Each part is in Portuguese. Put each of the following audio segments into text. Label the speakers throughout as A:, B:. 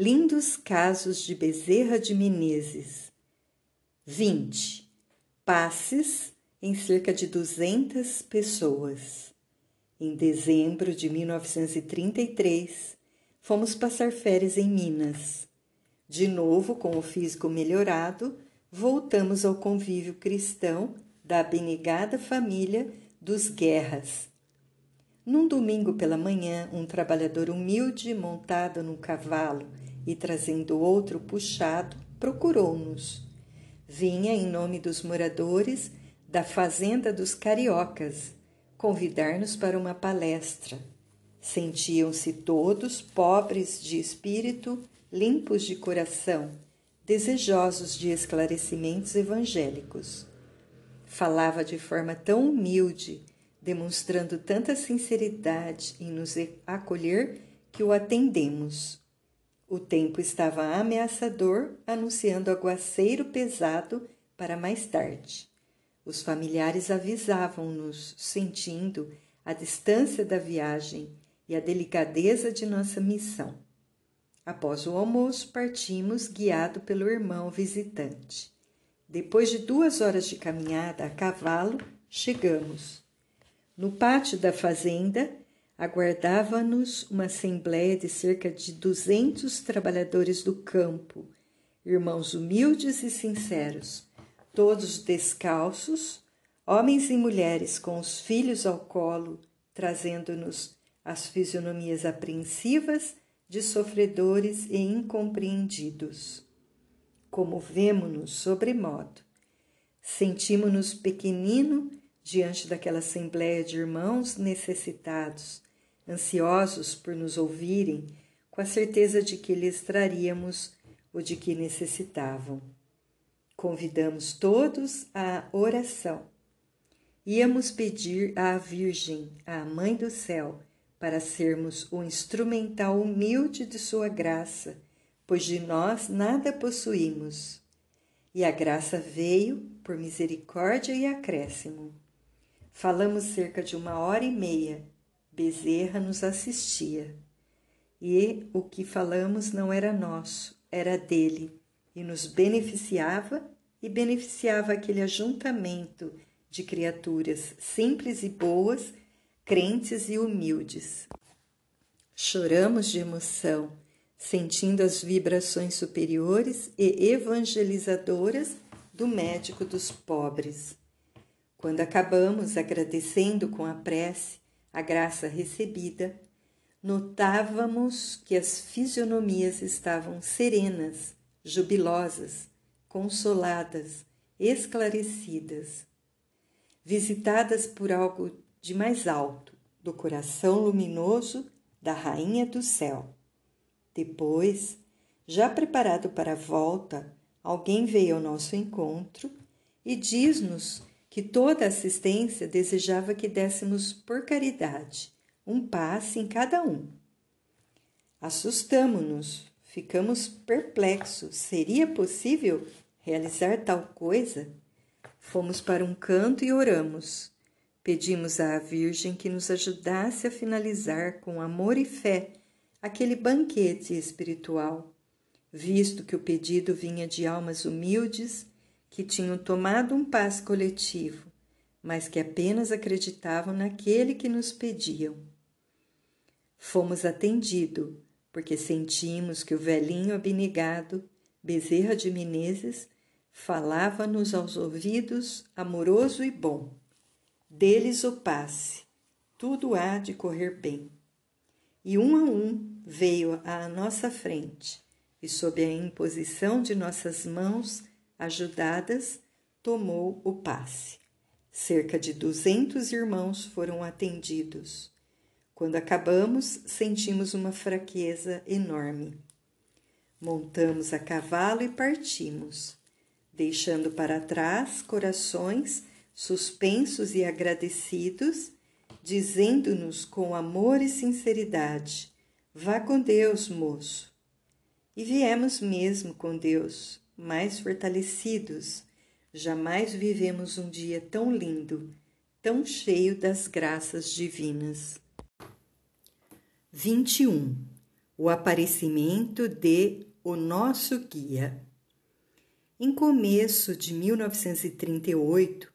A: Lindos casos de Bezerra de Menezes. 20. Passes em cerca de 200 pessoas. Em dezembro de 1933, fomos passar férias em Minas. De novo, com o físico melhorado, voltamos ao convívio cristão da abnegada família dos Guerras. Num domingo pela manhã, um trabalhador humilde, montado num cavalo e trazendo outro puxado, procurou-nos. Vinha em nome dos moradores da Fazenda dos Cariocas convidar-nos para uma palestra. Sentiam-se todos pobres de espírito, limpos de coração, desejosos de esclarecimentos evangélicos. Falava de forma tão humilde, demonstrando tanta sinceridade em nos acolher que o atendemos. O tempo estava ameaçador, anunciando aguaceiro pesado para mais tarde. Os familiares avisavam-nos, sentindo a distância da viagem e a delicadeza de nossa missão. Após o almoço, partimos, guiado pelo irmão visitante. Depois de duas horas de caminhada a cavalo, chegamos. No pátio da fazenda, aguardava-nos uma assembleia de cerca de duzentos trabalhadores do campo, irmãos humildes e sinceros, todos descalços, homens e mulheres com os filhos ao colo, trazendo-nos as fisionomias apreensivas de sofredores e incompreendidos. Comovemo-nos sobremodo. Sentimos-nos pequenino diante daquela assembleia de irmãos necessitados, ansiosos por nos ouvirem, com a certeza de que lhes traríamos o de que necessitavam. Convidamos todos à oração. Íamos pedir à Virgem, à Mãe do Céu, para sermos o instrumental humilde de Sua graça, pois de nós nada possuímos. E a graça veio por misericórdia e acréscimo. Falamos cerca de uma hora e meia Bezerra nos assistia. E o que falamos não era nosso, era dele, e nos beneficiava e beneficiava aquele ajuntamento de criaturas simples e boas, crentes e humildes. Choramos de emoção, sentindo as vibrações superiores e evangelizadoras do médico dos pobres. Quando acabamos agradecendo com a prece, a graça recebida, notávamos que as fisionomias estavam serenas, jubilosas, consoladas, esclarecidas, visitadas por algo de mais alto, do coração luminoso da Rainha do Céu. Depois, já preparado para a volta, alguém veio ao nosso encontro e diz-nos que toda assistência desejava que dessemos por caridade um passe em cada um. Assustamo-nos, ficamos perplexos. Seria possível realizar tal coisa? Fomos para um canto e oramos. Pedimos à Virgem que nos ajudasse a finalizar com amor e fé aquele banquete espiritual, visto que o pedido vinha de almas humildes que tinham tomado um passe coletivo, mas que apenas acreditavam naquele que nos pediam. Fomos atendidos, porque sentimos que o velhinho abnegado, Bezerra de Menezes, falava-nos aos ouvidos amoroso e bom. Deles o passe, tudo há de correr bem. E um a um veio à nossa frente, e sob a imposição de nossas mãos ajudadas, tomou o passe. Cerca de duzentos irmãos foram atendidos. Quando acabamos, sentimos uma fraqueza enorme. Montamos a cavalo e partimos, deixando para trás corações suspensos e agradecidos, dizendo-nos com amor e sinceridade: Vá com Deus, moço. E viemos mesmo com Deus, mais fortalecidos. Jamais vivemos um dia tão lindo, tão cheio das graças divinas. 21. o aparecimento de O Nosso Guia. Em começo de 1938,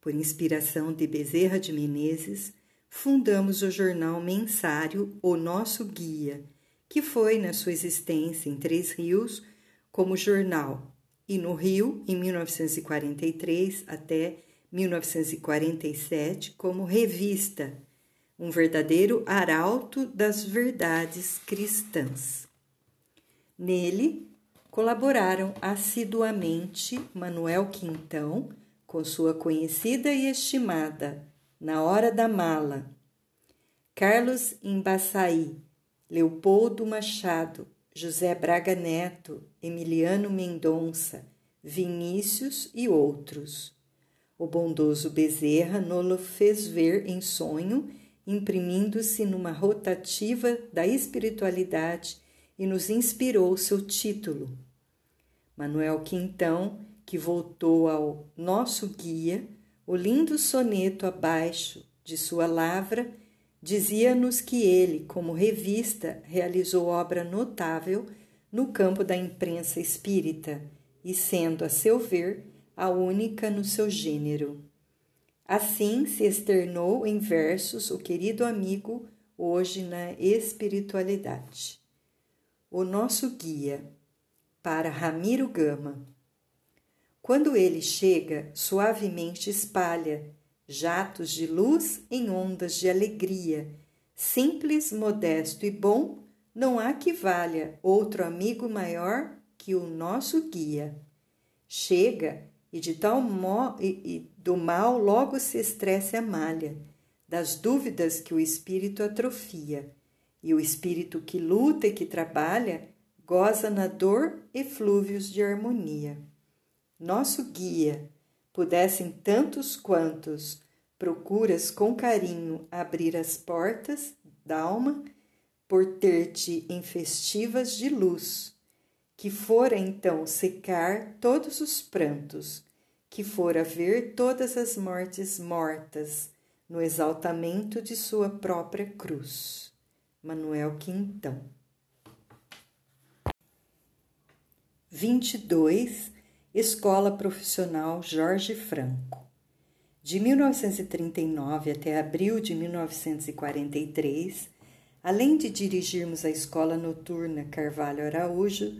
A: por inspiração de Bezerra de Menezes, fundamos o jornal mensário O Nosso Guia, que foi, na sua existência em Três Rios, como jornal, e no Rio, em 1943 até 1947, como revista, um verdadeiro arauto das verdades cristãs. Nele colaboraram assiduamente Manuel Quintão, com sua conhecida e estimada Na Hora da Mala, Carlos Embaçaí, Leopoldo Machado, José Braga Neto, Emiliano Mendonça, Vinícius e outros. O bondoso Bezerra nolo fez ver em sonho, imprimindo-se numa rotativa da espiritualidade e nos inspirou seu título. Manuel Quintão, que voltou ao nosso guia, o lindo soneto abaixo de sua lavra, dizia-nos que ele, como revista, realizou obra notável no campo da imprensa espírita e sendo, a seu ver, a única no seu gênero. Assim se externou em versos o querido amigo hoje na espiritualidade. O nosso guia para Ramiro Gama. Quando ele chega, suavemente espalha jatos de luz em ondas de alegria. Simples, modesto e bom, não há que valha outro amigo maior que o nosso guia. Chega e de tal mo e, e do mal logo se estresse a malha, das dúvidas que o espírito atrofia, e o espírito que luta e que trabalha goza na dor e flúvios de harmonia. Nosso guia, pudessem tantos quantos procuras com carinho abrir as portas d'alma por ter-te em festivas de luz, que fora então secar todos os prantos, que fora ver todas as mortes mortas no exaltamento de sua própria cruz. Manuel Quintão 22 Escola Profissional Jorge Franco. De 1939 até abril de 1943, além de dirigirmos a Escola Noturna Carvalho Araújo,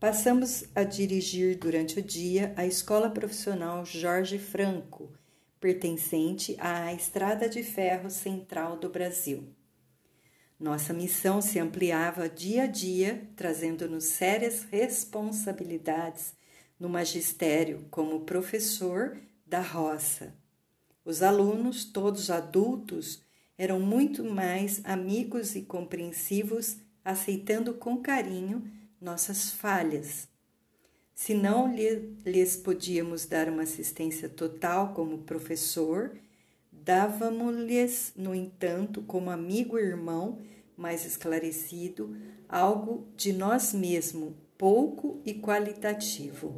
A: passamos a dirigir durante o dia a Escola Profissional Jorge Franco, pertencente à Estrada de Ferro Central do Brasil. Nossa missão se ampliava dia a dia, trazendo-nos sérias responsabilidades no magistério como professor da roça. Os alunos, todos adultos, eram muito mais amigos e compreensivos, aceitando com carinho nossas falhas. Se não lhes podíamos dar uma assistência total como professor, dávamos-lhes, no entanto, como amigo e irmão mais esclarecido, algo de nós mesmos, pouco e qualitativo.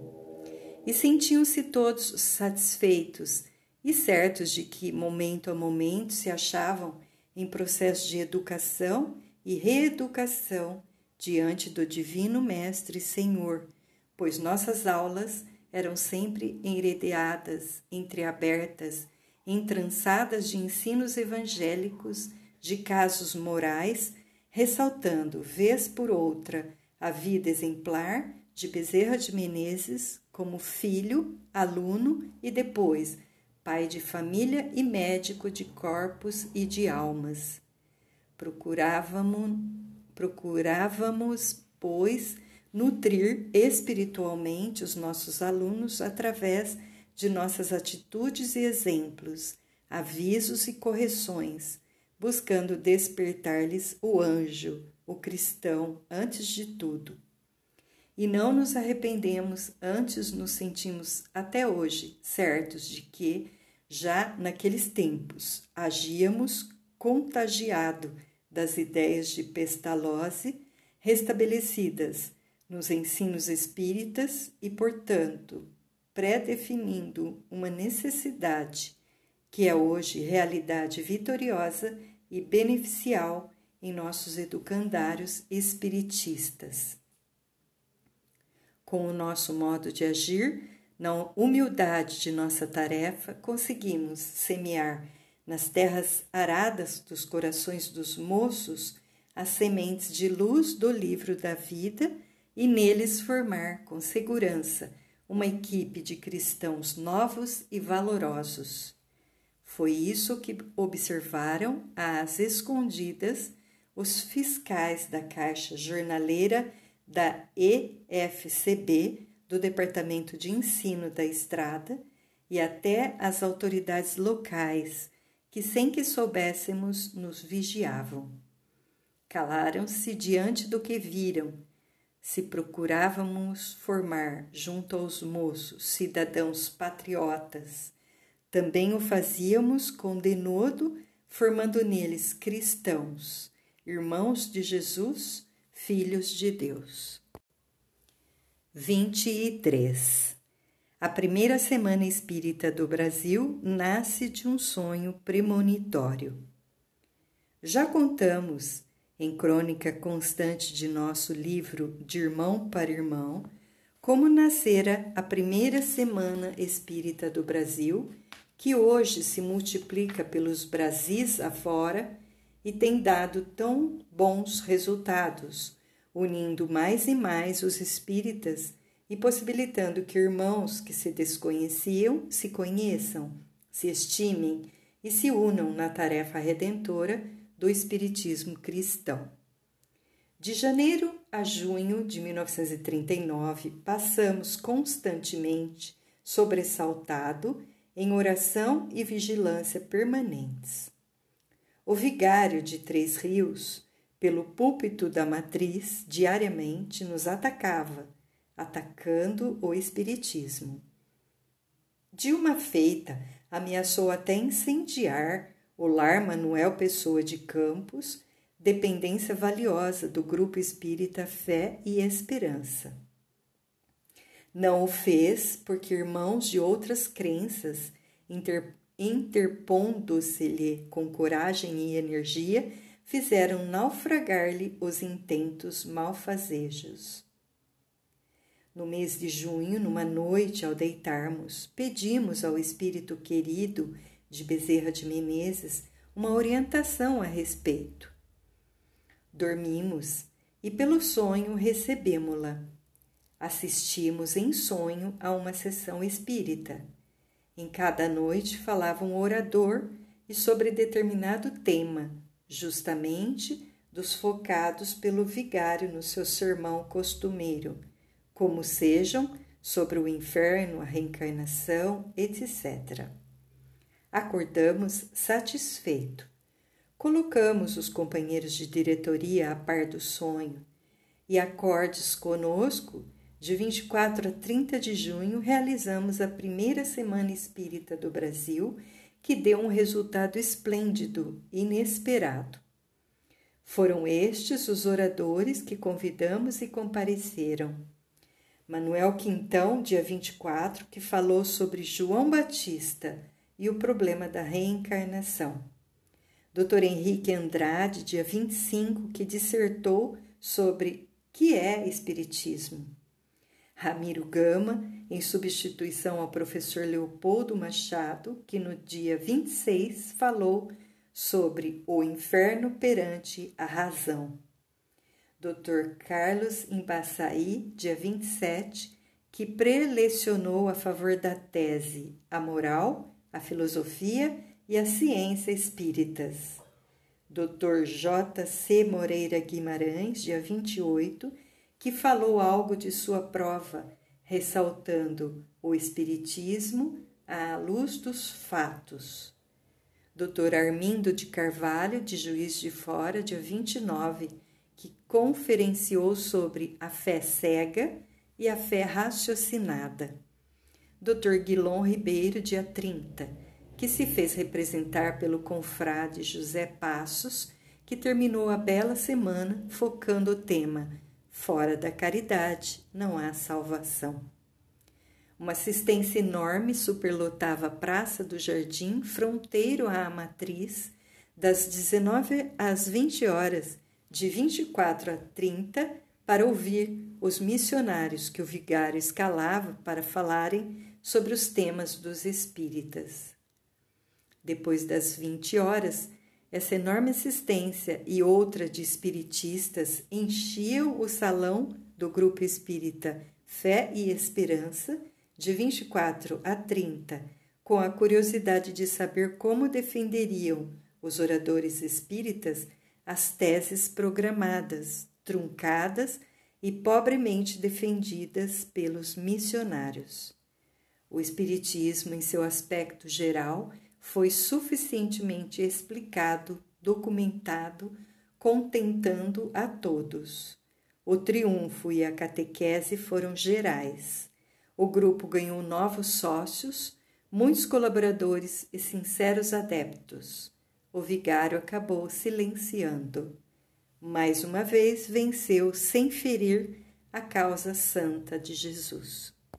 A: E sentiam-se todos satisfeitos e certos de que, momento a momento, se achavam em processo de educação e reeducação diante do Divino Mestre Senhor, pois nossas aulas eram sempre enredeadas, entreabertas, entrançadas de ensinos evangélicos, de casos morais, ressaltando, vez por outra, a vida exemplar de Bezerra de Menezes como filho, aluno e depois pai de família e médico de corpos e de almas. Procurávamos, procurávamos pois, nutrir espiritualmente os nossos alunos através de nossas atitudes e exemplos, avisos e correções, buscando despertar-lhes o anjo, o cristão, antes de tudo. E não nos arrependemos, antes nos sentimos até hoje certos de que, já naqueles tempos, agíamos contagiado das ideias de Pestalozzi restabelecidas nos ensinos espíritas e, portanto, pré-definindo uma necessidade que é hoje realidade vitoriosa e beneficial em nossos educandários espiritistas. Com o nosso modo de agir, na humildade de nossa tarefa, conseguimos semear nas terras aradas dos corações dos moços as sementes de luz do livro da vida e neles formar com segurança uma equipe de cristãos novos e valorosos. Foi isso que observaram às escondidas os fiscais da Caixa Jornaleira da EFCB, do Departamento de Ensino da Estrada, e até as autoridades locais, que sem que soubéssemos nos vigiavam. Calaram-se diante do que viram. Se procurávamos formar junto aos moços cidadãos patriotas, também o fazíamos com denodo, formando neles cristãos, irmãos de Jesus, filhos de Deus. 23. A primeira semana espírita do Brasil nasce de um sonho premonitório. Já contamos, em crônica constante de nosso livro De Irmão para Irmão, como nascera a primeira semana espírita do Brasil que hoje se multiplica pelos Brasis afora e tem dado tão bons resultados, unindo mais e mais os espíritas e possibilitando que irmãos que se desconheciam se conheçam, se estimem e se unam na tarefa redentora do Espiritismo cristão. De janeiro a junho de 1939, passamos constantemente sobressaltado em oração e vigilância permanentes. O vigário de Três Rios, pelo púlpito da matriz, diariamente nos atacava, atacando o Espiritismo. De uma feita, ameaçou até incendiar o lar Manuel Pessoa de Campos, dependência valiosa do Grupo Espírita Fé e Esperança. Não o fez porque irmãos de outras crenças, inter, interpondo-se-lhe com coragem e energia, fizeram naufragar-lhe os intentos malfazejos. No mês de junho, numa noite ao deitarmos, pedimos ao espírito querido de Bezerra de Menezes uma orientação a respeito. Dormimos e pelo sonho recebemo-la assistimos em sonho a uma sessão espírita. Em cada noite falava um orador e sobre determinado tema, justamente dos focados pelo vigário no seu sermão costumeiro, como sejam sobre o inferno, a reencarnação, etc. Acordamos satisfeito. Colocamos os companheiros de diretoria a par do sonho e acordes conosco de 24 a 30 de junho, realizamos a primeira Semana Espírita do Brasil, que deu um resultado esplêndido, inesperado. Foram estes os oradores que convidamos e compareceram. Manuel Quintão, dia 24, que falou sobre João Batista e o problema da reencarnação. Dr. Henrique Andrade, dia 25, que dissertou sobre que é Espiritismo. Ramiro Gama, em substituição ao professor Leopoldo Machado, que no dia 26 falou sobre o inferno perante a razão. Dr. Carlos Embaçaí, dia 27, que prelecionou a favor da tese A Moral, a Filosofia e a Ciência Espíritas. Dr. J. C. Moreira Guimarães, dia 28, que falou algo de sua prova, ressaltando o Espiritismo à luz dos fatos. Dr. Armindo de Carvalho, de Juiz de Fora, dia 29, que conferenciou sobre a fé cega e a fé raciocinada. Dr. Guilom Ribeiro, dia 30, que se fez representar pelo confrade José Passos, que terminou a bela semana focando o tema Fora da caridade não há salvação. Uma assistência enorme superlotava a Praça do Jardim, fronteiro à matriz, das 19 às 20 horas, de 24 a 30, para ouvir os missionários que o vigário escalava para falarem sobre os temas dos espíritas. Depois das 20 horas, essa enorme assistência e outra de espiritistas enchiam o salão do grupo espírita Fé e Esperança, de 24 a 30, com a curiosidade de saber como defenderiam os oradores espíritas as teses programadas, truncadas e pobremente defendidas pelos missionários. O Espiritismo, em seu aspecto geral, foi suficientemente explicado, documentado, contentando a todos. O triunfo e a catequese foram gerais. O grupo ganhou novos sócios, muitos colaboradores e sinceros adeptos. O vigário acabou silenciando. Mais uma vez venceu sem ferir a causa santa de Jesus.